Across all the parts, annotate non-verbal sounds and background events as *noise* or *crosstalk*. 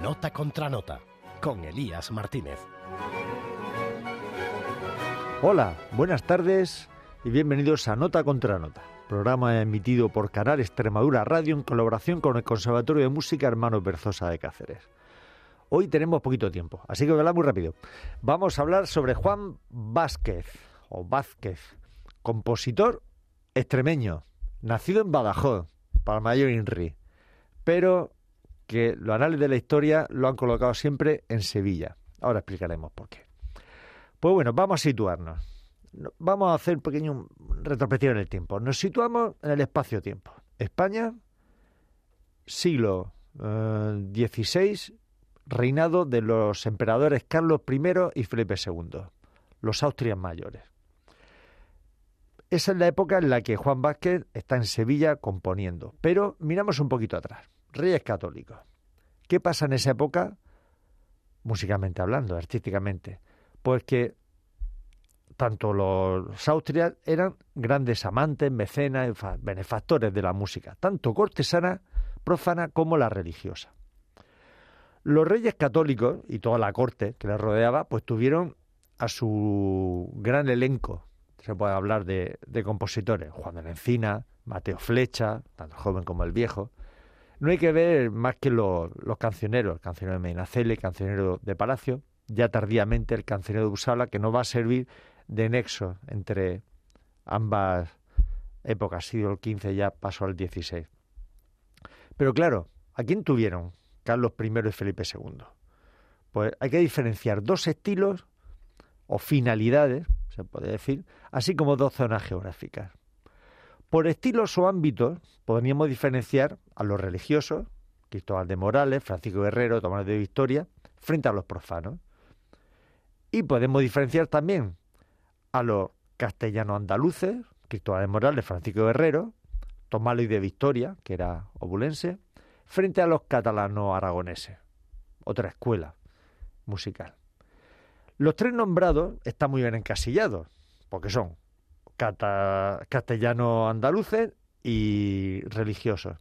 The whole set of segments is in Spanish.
Nota contra nota con Elías Martínez. Hola, buenas tardes y bienvenidos a Nota contra Nota, programa emitido por Canal Extremadura Radio en colaboración con el Conservatorio de Música Hermanos Berzosa de Cáceres. Hoy tenemos poquito tiempo, así que voy muy rápido. Vamos a hablar sobre Juan Vázquez, o Vázquez, compositor extremeño, nacido en Badajoz, Palmayor Inri, pero que los anales de la historia lo han colocado siempre en Sevilla. Ahora explicaremos por qué. Pues bueno, vamos a situarnos. Vamos a hacer un pequeño retrospectivo en el tiempo. Nos situamos en el espacio-tiempo. España, siglo XVI, eh, reinado de los emperadores Carlos I y Felipe II, los Austrias mayores. Esa es la época en la que Juan Vázquez está en Sevilla componiendo. Pero miramos un poquito atrás. Reyes católicos. ¿Qué pasa en esa época? Musicalmente hablando, artísticamente pues que tanto los austrias eran grandes amantes, mecenas, benefactores de la música, tanto cortesana, profana como la religiosa. Los reyes católicos y toda la corte que les rodeaba, pues tuvieron a su gran elenco, se puede hablar de, compositores, Juan de la Encina, Mateo Flecha, tanto el joven como el viejo. No hay que ver más que los, cancioneros, el cancionero de Medinaceli, el cancionero de Palacio, ya tardíamente el cancionero de Usala, que no va a servir de nexo entre ambas épocas, siglo XV ya pasó al XVI. Pero claro, ¿a quién tuvieron Carlos I y Felipe II? Pues hay que diferenciar dos estilos o finalidades, se puede decir, así como dos zonas geográficas. Por estilos o ámbitos podríamos diferenciar a los religiosos, Cristóbal de Morales, Francisco Guerrero, Tomás de Victoria, frente a los profanos. Y podemos diferenciar también a los castellanos andaluces, Cristóbal de Morales, Francisco Guerrero, Tomás y de Victoria, que era obulense, frente a los catalanos aragoneses, otra escuela musical. Los tres nombrados están muy bien encasillados, porque son castellanos andaluces y religiosos.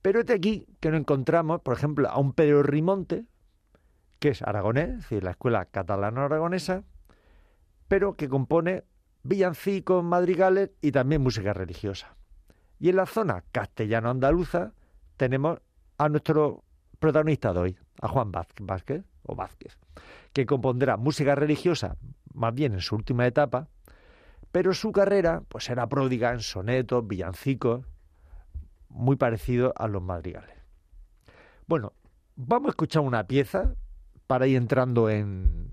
Pero este aquí que no encontramos, por ejemplo, a un Pedro Rimonte, que es aragonés, es decir, la escuela catalano-aragonesa, pero que compone villancicos, madrigales y también música religiosa. Y en la zona castellano-andaluza tenemos a nuestro protagonista de hoy, a Juan Vázquez, o Vázquez, que compondrá música religiosa más bien en su última etapa, pero su carrera pues era pródiga en sonetos, villancicos, muy parecido a los madrigales. Bueno, vamos a escuchar una pieza para ir entrando en,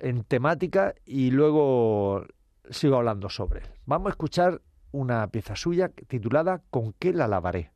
en temática y luego sigo hablando sobre él. Vamos a escuchar una pieza suya titulada ¿Con qué la lavaré?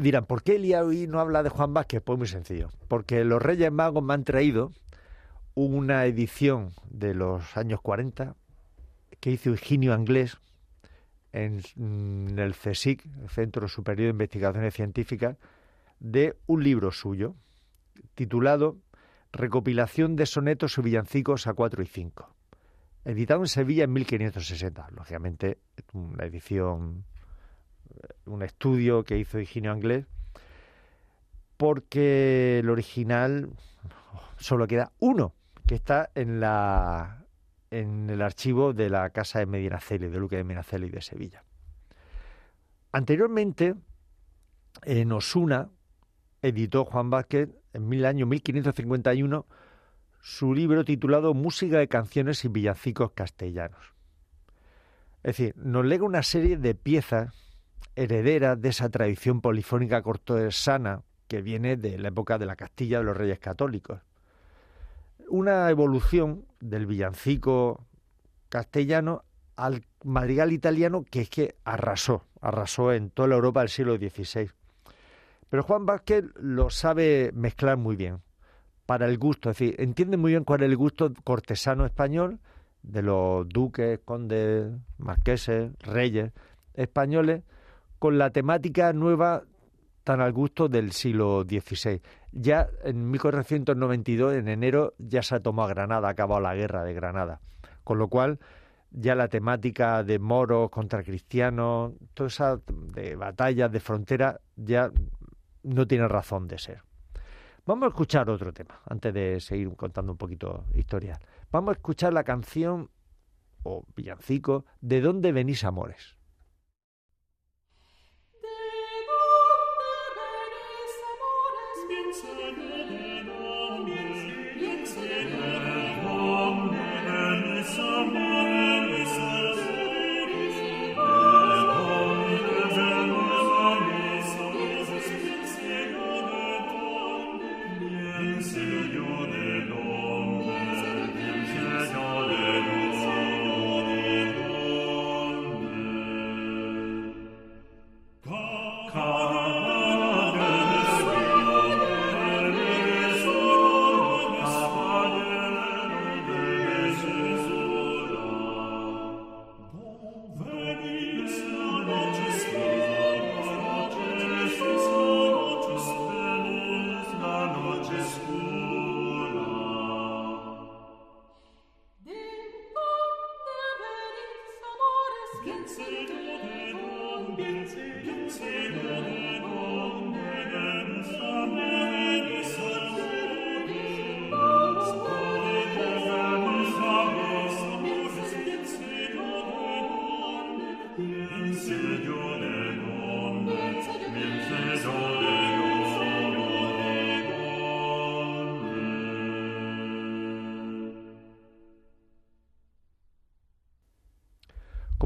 Dirán, ¿por qué Elías hoy no habla de Juan Vázquez? Pues muy sencillo. Porque los Reyes Magos me han traído una edición de los años 40 que hizo Eugenio Anglés en, mm, el CSIC, el Centro Superior de Investigaciones Científicas, de un libro suyo titulado Recopilación de sonetos y villancicos a 4 y 5, editado en Sevilla en 1560. Lógicamente, una edición, un estudio que hizo Eugenio Anglés, porque el original solo queda uno, que está en la en el archivo de la casa de Medinaceli, de Luque de Medinaceli de Sevilla. Anteriormente, en Osuna, editó Juan Vázquez en el año 1551 su libro titulado Música de canciones y villancicos castellanos. Es decir, nos lega una serie de piezas herederas de esa tradición polifónica cortesana que viene de la época de la Castilla de los Reyes Católicos una evolución del villancico castellano al madrigal italiano que es que arrasó, arrasó en toda la Europa del siglo XVI. Pero Juan Vázquez lo sabe mezclar muy bien, para el gusto, es decir, entiende muy bien cuál es el gusto cortesano español de los duques, condes, marqueses, reyes españoles, con la temática nueva tan al gusto del siglo XVI. Ya en 1492, en enero, ya se ha tomado Granada, acabado la guerra de Granada. Con lo cual, ya la temática de moros contra cristianos, toda esa de batallas de frontera, ya no tiene razón de ser. Vamos a escuchar otro tema, antes de seguir contando un poquito historia. Vamos a escuchar la canción o villancico ¿De dónde venís amores?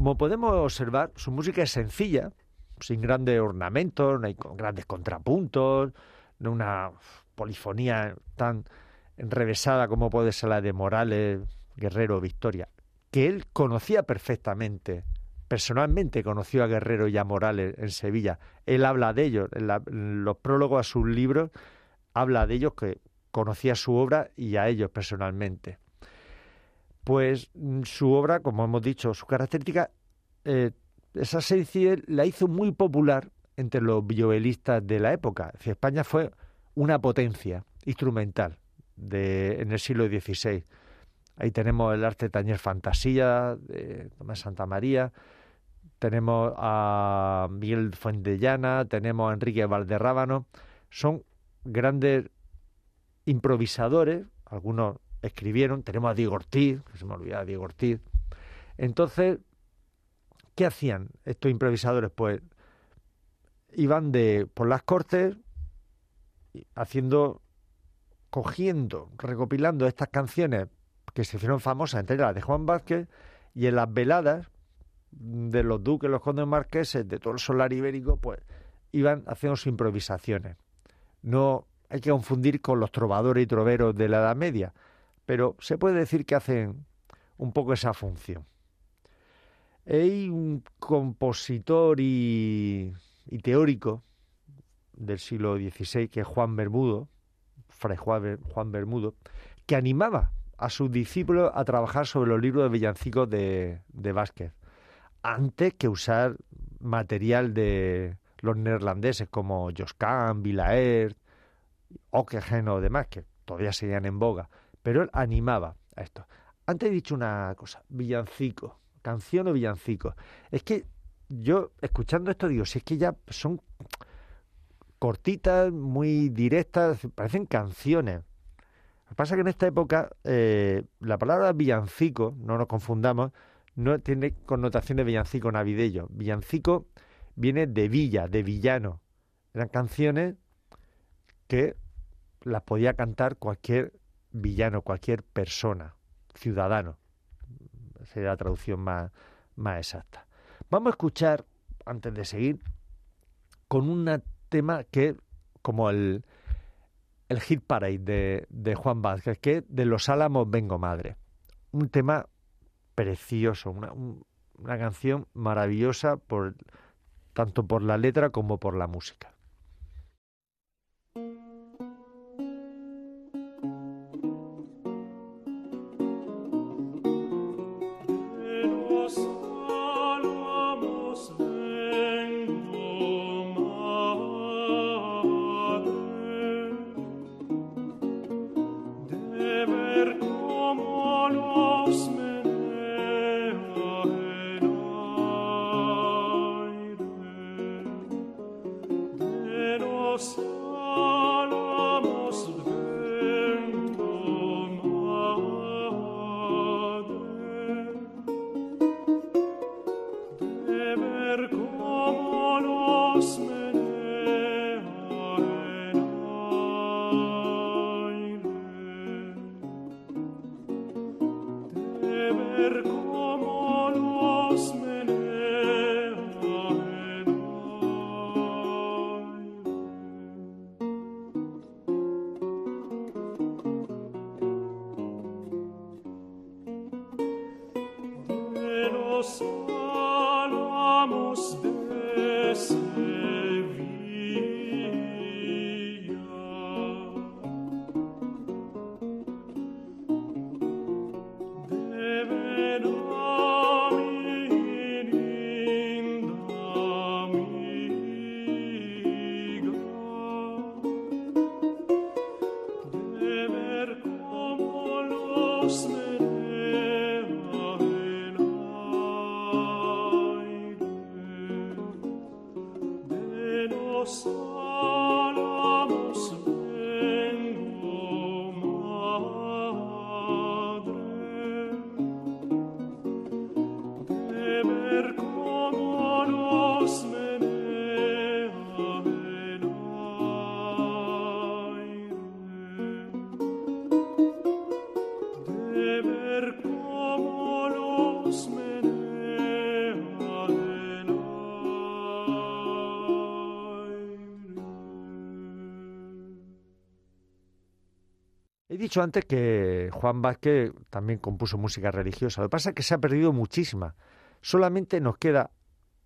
Como podemos observar, su música es sencilla, sin grandes ornamentos, no hay grandes contrapuntos, no una polifonía tan enrevesada como puede ser la de Morales, Guerrero, Victoria, que él conocía perfectamente, personalmente conoció a Guerrero y a Morales en Sevilla. Él habla de ellos, en, los prólogos a sus libros, habla de ellos que conocía su obra y a ellos personalmente pues mm, su obra, como hemos dicho, su característica, eh, esa serie la hizo muy popular entre los violelistas de la época. España fue una potencia instrumental de, en el siglo XVI. Ahí tenemos el arte tañer fantasía de Tomás Santa María, tenemos a Miguel Fuentellana, tenemos a Enrique Valderrábano. Son grandes improvisadores, algunos escribieron. Tenemos a Diego Ortiz, que se me olvidaba Diego Ortiz. Entonces, ¿qué hacían estos improvisadores? Pues iban de por las cortes haciendo, cogiendo, recopilando estas canciones que se hicieron famosas, entre las de Juan Vázquez, y en las veladas de los duques, los condes marqueses, de todo el solar ibérico, pues iban haciendo sus improvisaciones. No hay que confundir con los trovadores y troveros de la Edad Media, pero se puede decir que hacen un poco esa función. Hay un compositor y teórico del siglo XVI, que es Juan Bermudo, Fray Juan Bermudo, que animaba a sus discípulos a trabajar sobre los libros de villancicos de, de Vázquez, antes que usar material de los neerlandeses como Josquin, Villaert, Ockeghen o demás, que todavía seguían en boga. Pero él animaba a esto. Antes he dicho una cosa, villancico, canción o villancico. Es que yo, escuchando esto, digo, si es que ya son cortitas, muy directas, parecen canciones. Lo que pasa es que en esta época eh, la palabra villancico, no nos confundamos, no tiene connotación de villancico navideño. Villancico viene de villa, de villano. Eran canciones que las podía cantar cualquier villano, cualquier persona, ciudadano. Sería la traducción más, más exacta. Vamos a escuchar, antes de seguir, con un tema que, como el, el hit parade de, de Juan Vázquez, que de Los Álamos Vengo Madre. Un tema precioso, una, una canción maravillosa por, tanto por la letra como por la música. Antes que Juan Vázquez también compuso música religiosa. Lo que pasa es que se ha perdido muchísima. Solamente nos queda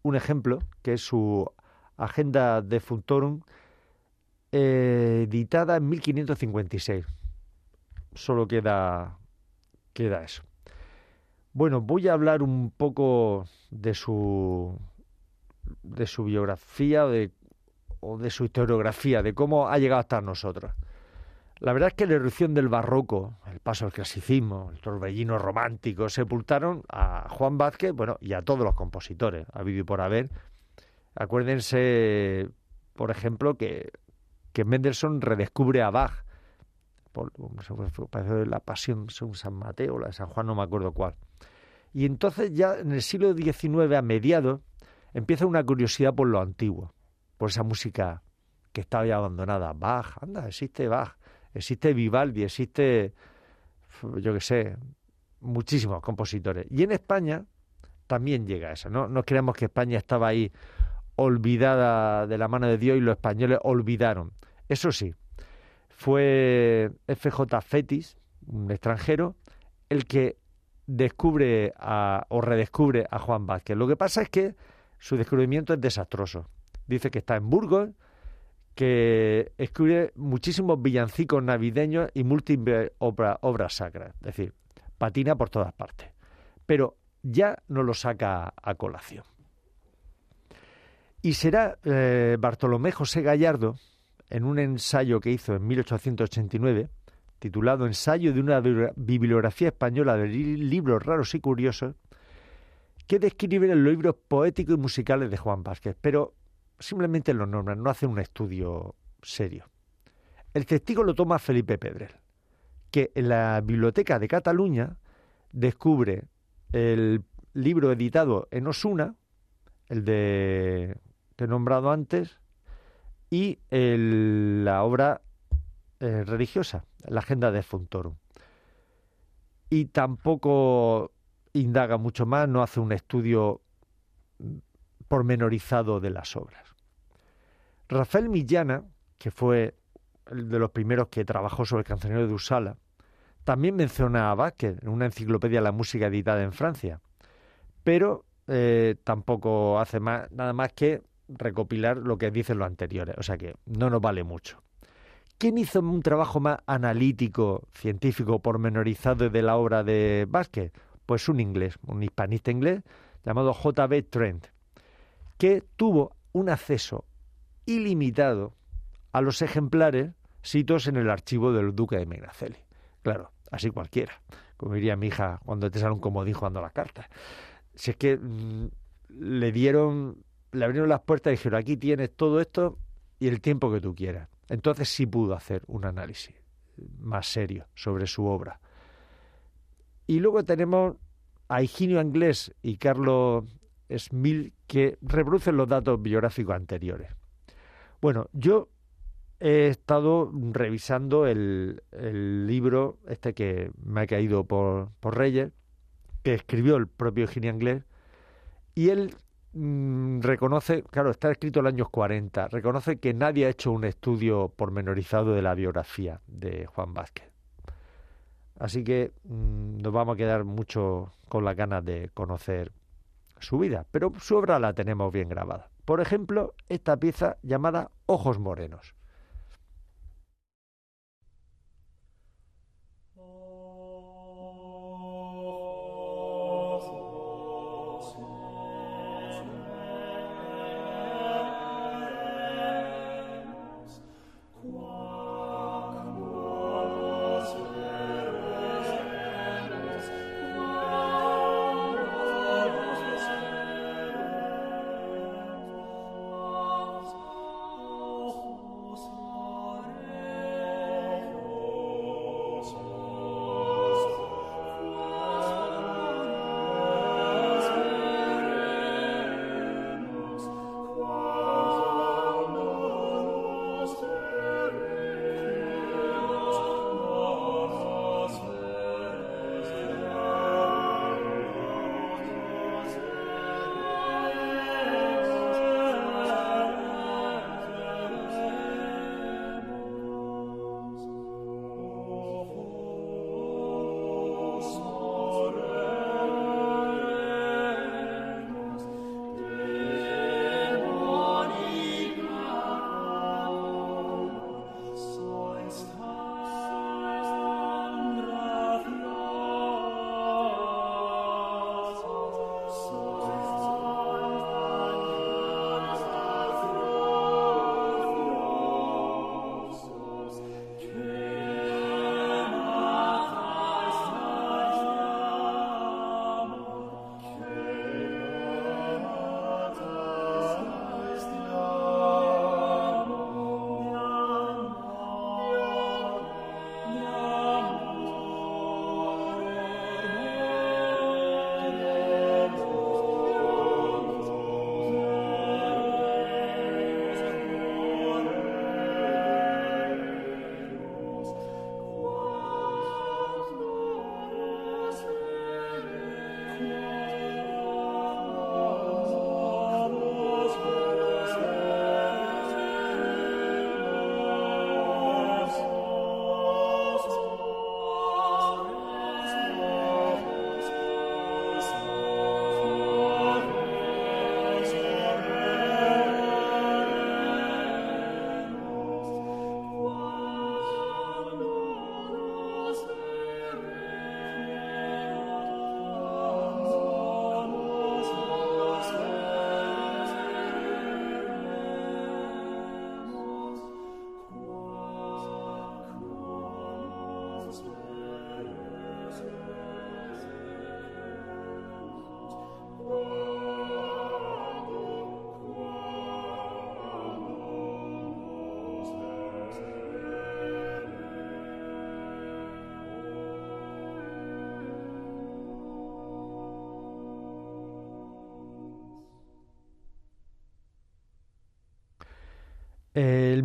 un ejemplo, que es su Agenda de Funtorum, eh, editada en 1556. Solo queda, queda eso. Bueno, voy a hablar un poco de su de su biografía de, o de su historiografía, de cómo ha llegado hasta nosotros. La verdad es que la erupción del barroco, el paso al clasicismo, el torbellino romántico, sepultaron a Juan Vázquez, bueno, y a todos los compositores, habido y por haber. Acuérdense, por ejemplo, que, que Mendelssohn redescubre a Bach, por, parece la pasión según San Mateo, la de San Juan, no me acuerdo cuál. Y entonces ya en el siglo XIX, a mediados, empieza una curiosidad por lo antiguo, por esa música que estaba ya abandonada. Bach, anda, existe Bach existe Vivaldi, existe, yo qué sé, muchísimos compositores. Y en España también llega eso, ¿no? No creemos que España estaba ahí olvidada de la mano de Dios y los españoles olvidaron. Eso sí, fue FJ Fetis, un extranjero, el que descubre o redescubre a Juan Vázquez. Lo que pasa es que su descubrimiento es desastroso. dice que está en Burgos, que escribe muchísimos villancicos navideños y múltiples obras sacras. Es decir, patina por todas partes. Pero ya no lo saca a colación. Y será eh, Bartolomé José Gallardo, en un ensayo que hizo en 1889, titulado Ensayo de una bibliografía española de libros raros y curiosos, que describe los libros poéticos y musicales de Juan Vázquez, pero simplemente lo nombra, no hace un estudio serio. El testigo lo toma Felipe Pedrel, que en la Biblioteca de Cataluña descubre el libro editado en Osuna, el de que he nombrado antes, y la obra eh, religiosa, la Agenda de Funtorum. Y tampoco indaga mucho más, no hace un estudio pormenorizado de las obras. Rafael Millana, que fue el de los primeros que trabajó sobre el cancionero de Usala, también menciona a Vázquez en una enciclopedia de la música editada en Francia, pero eh, tampoco hace nada más que recopilar lo que dicen los anteriores, o sea que no nos vale mucho. ¿Quién hizo un trabajo más analítico, científico, pormenorizado de la obra de Vázquez? Pues un inglés, un hispanista inglés llamado J.B. Trent, que tuvo un acceso ilimitado a los ejemplares situados en el archivo del duque de Megraceli. Claro, así cualquiera, como diría mi hija cuando te sale un comodín jugando la carta. Si es que mm, le dieron, le abrieron las puertas y dijeron, aquí tienes todo esto y el tiempo que tú quieras. Entonces sí pudo hacer un análisis más serio sobre su obra. Y luego tenemos a Higinio Anglés y Carlos Smil que reproducen los datos biográficos anteriores. Bueno, yo he estado revisando el, libro este que me ha caído por, por Reyes, que escribió el propio Eugenio Anglés, y él mm, reconoce, claro, está escrito en los años 40, reconoce que nadie ha hecho un estudio pormenorizado de la biografía de Juan Vázquez. Así que mm, nos vamos a quedar mucho con las ganas de conocer su vida, pero su obra la tenemos bien grabada. Por ejemplo, esta pieza llamada Ojos Morenos.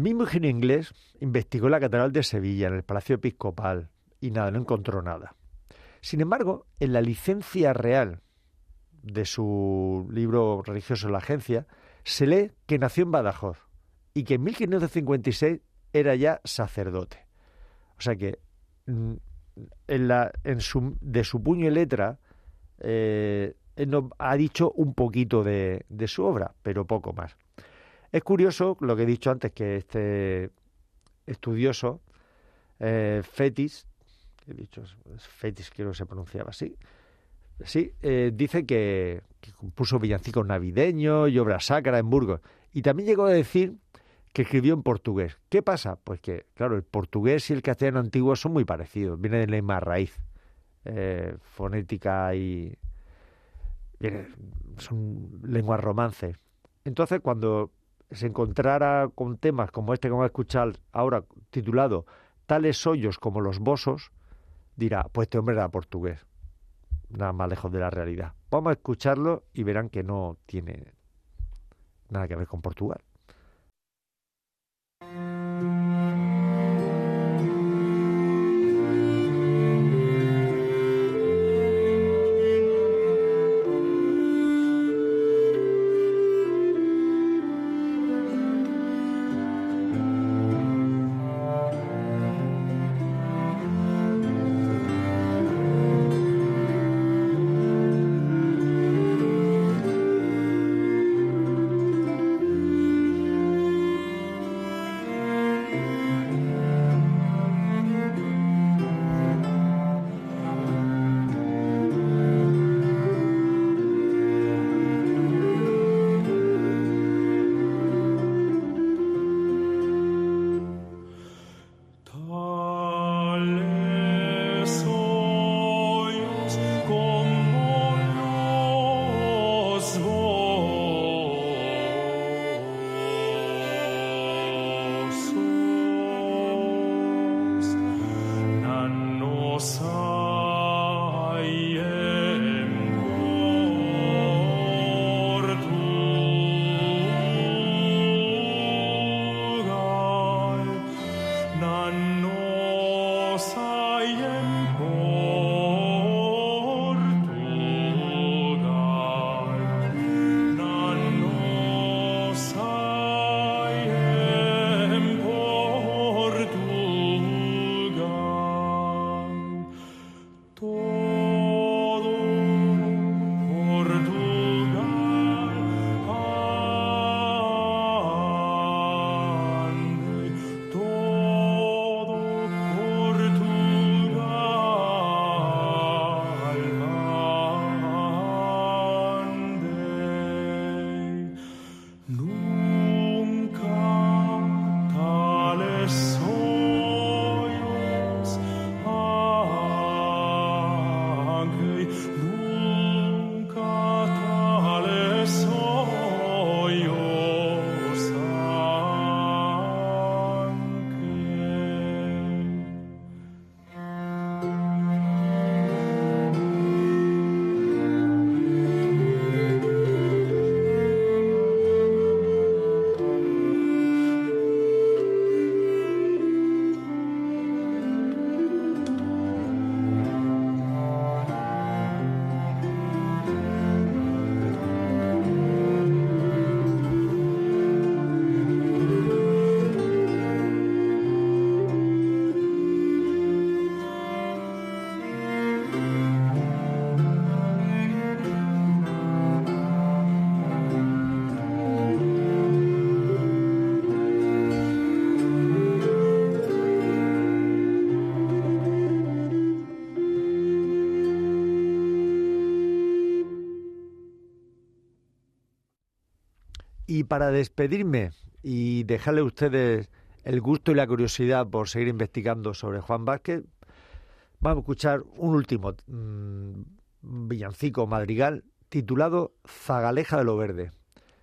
Mismo ingenio inglés investigó la Catedral de Sevilla, en el Palacio Episcopal, y nada, no encontró nada. Sin embargo, en la licencia real de su libro religioso La Agencia, se lee que nació en Badajoz y que en 1556 era ya sacerdote. O sea que mm, en la, en su, de su puño y letra eh, él ha dicho un poquito de su obra, pero poco más. Es curioso lo que he dicho antes, que este estudioso, eh, Fetis, he dicho Fetis, creo que se pronunciaba así, sí, eh, dice que, compuso villancicos navideños y obras sacras en Burgos. Y también llegó a decir que escribió en portugués. ¿Qué pasa? Pues que, claro, el portugués y el castellano antiguo son muy parecidos, vienen de la misma raíz eh, fonética y son lenguas romances. Entonces, cuando se encontrara con temas como este que vamos a escuchar ahora, titulado Tales hoyos como los bosos, dirá, pues este hombre era portugués. Nada más lejos de la realidad. Vamos a escucharlo y verán que no tiene nada que ver con Portugal. Y para despedirme y dejarle a ustedes el gusto y la curiosidad por seguir investigando sobre Juan Vázquez, vamos a escuchar un último mmm, villancico madrigal titulado Zagaleja de lo Verde.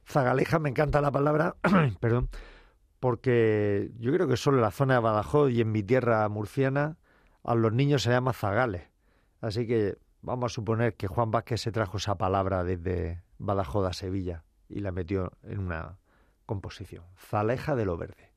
Zagaleja, me encanta la palabra, *clears throat* perdón, porque yo creo que solo en la zona de Badajoz y en mi tierra murciana a los niños se llama zagales. Así que vamos a suponer que Juan Vázquez se trajo esa palabra desde Badajoz a Sevilla y la metió en una composición, Zaleja de lo Verde.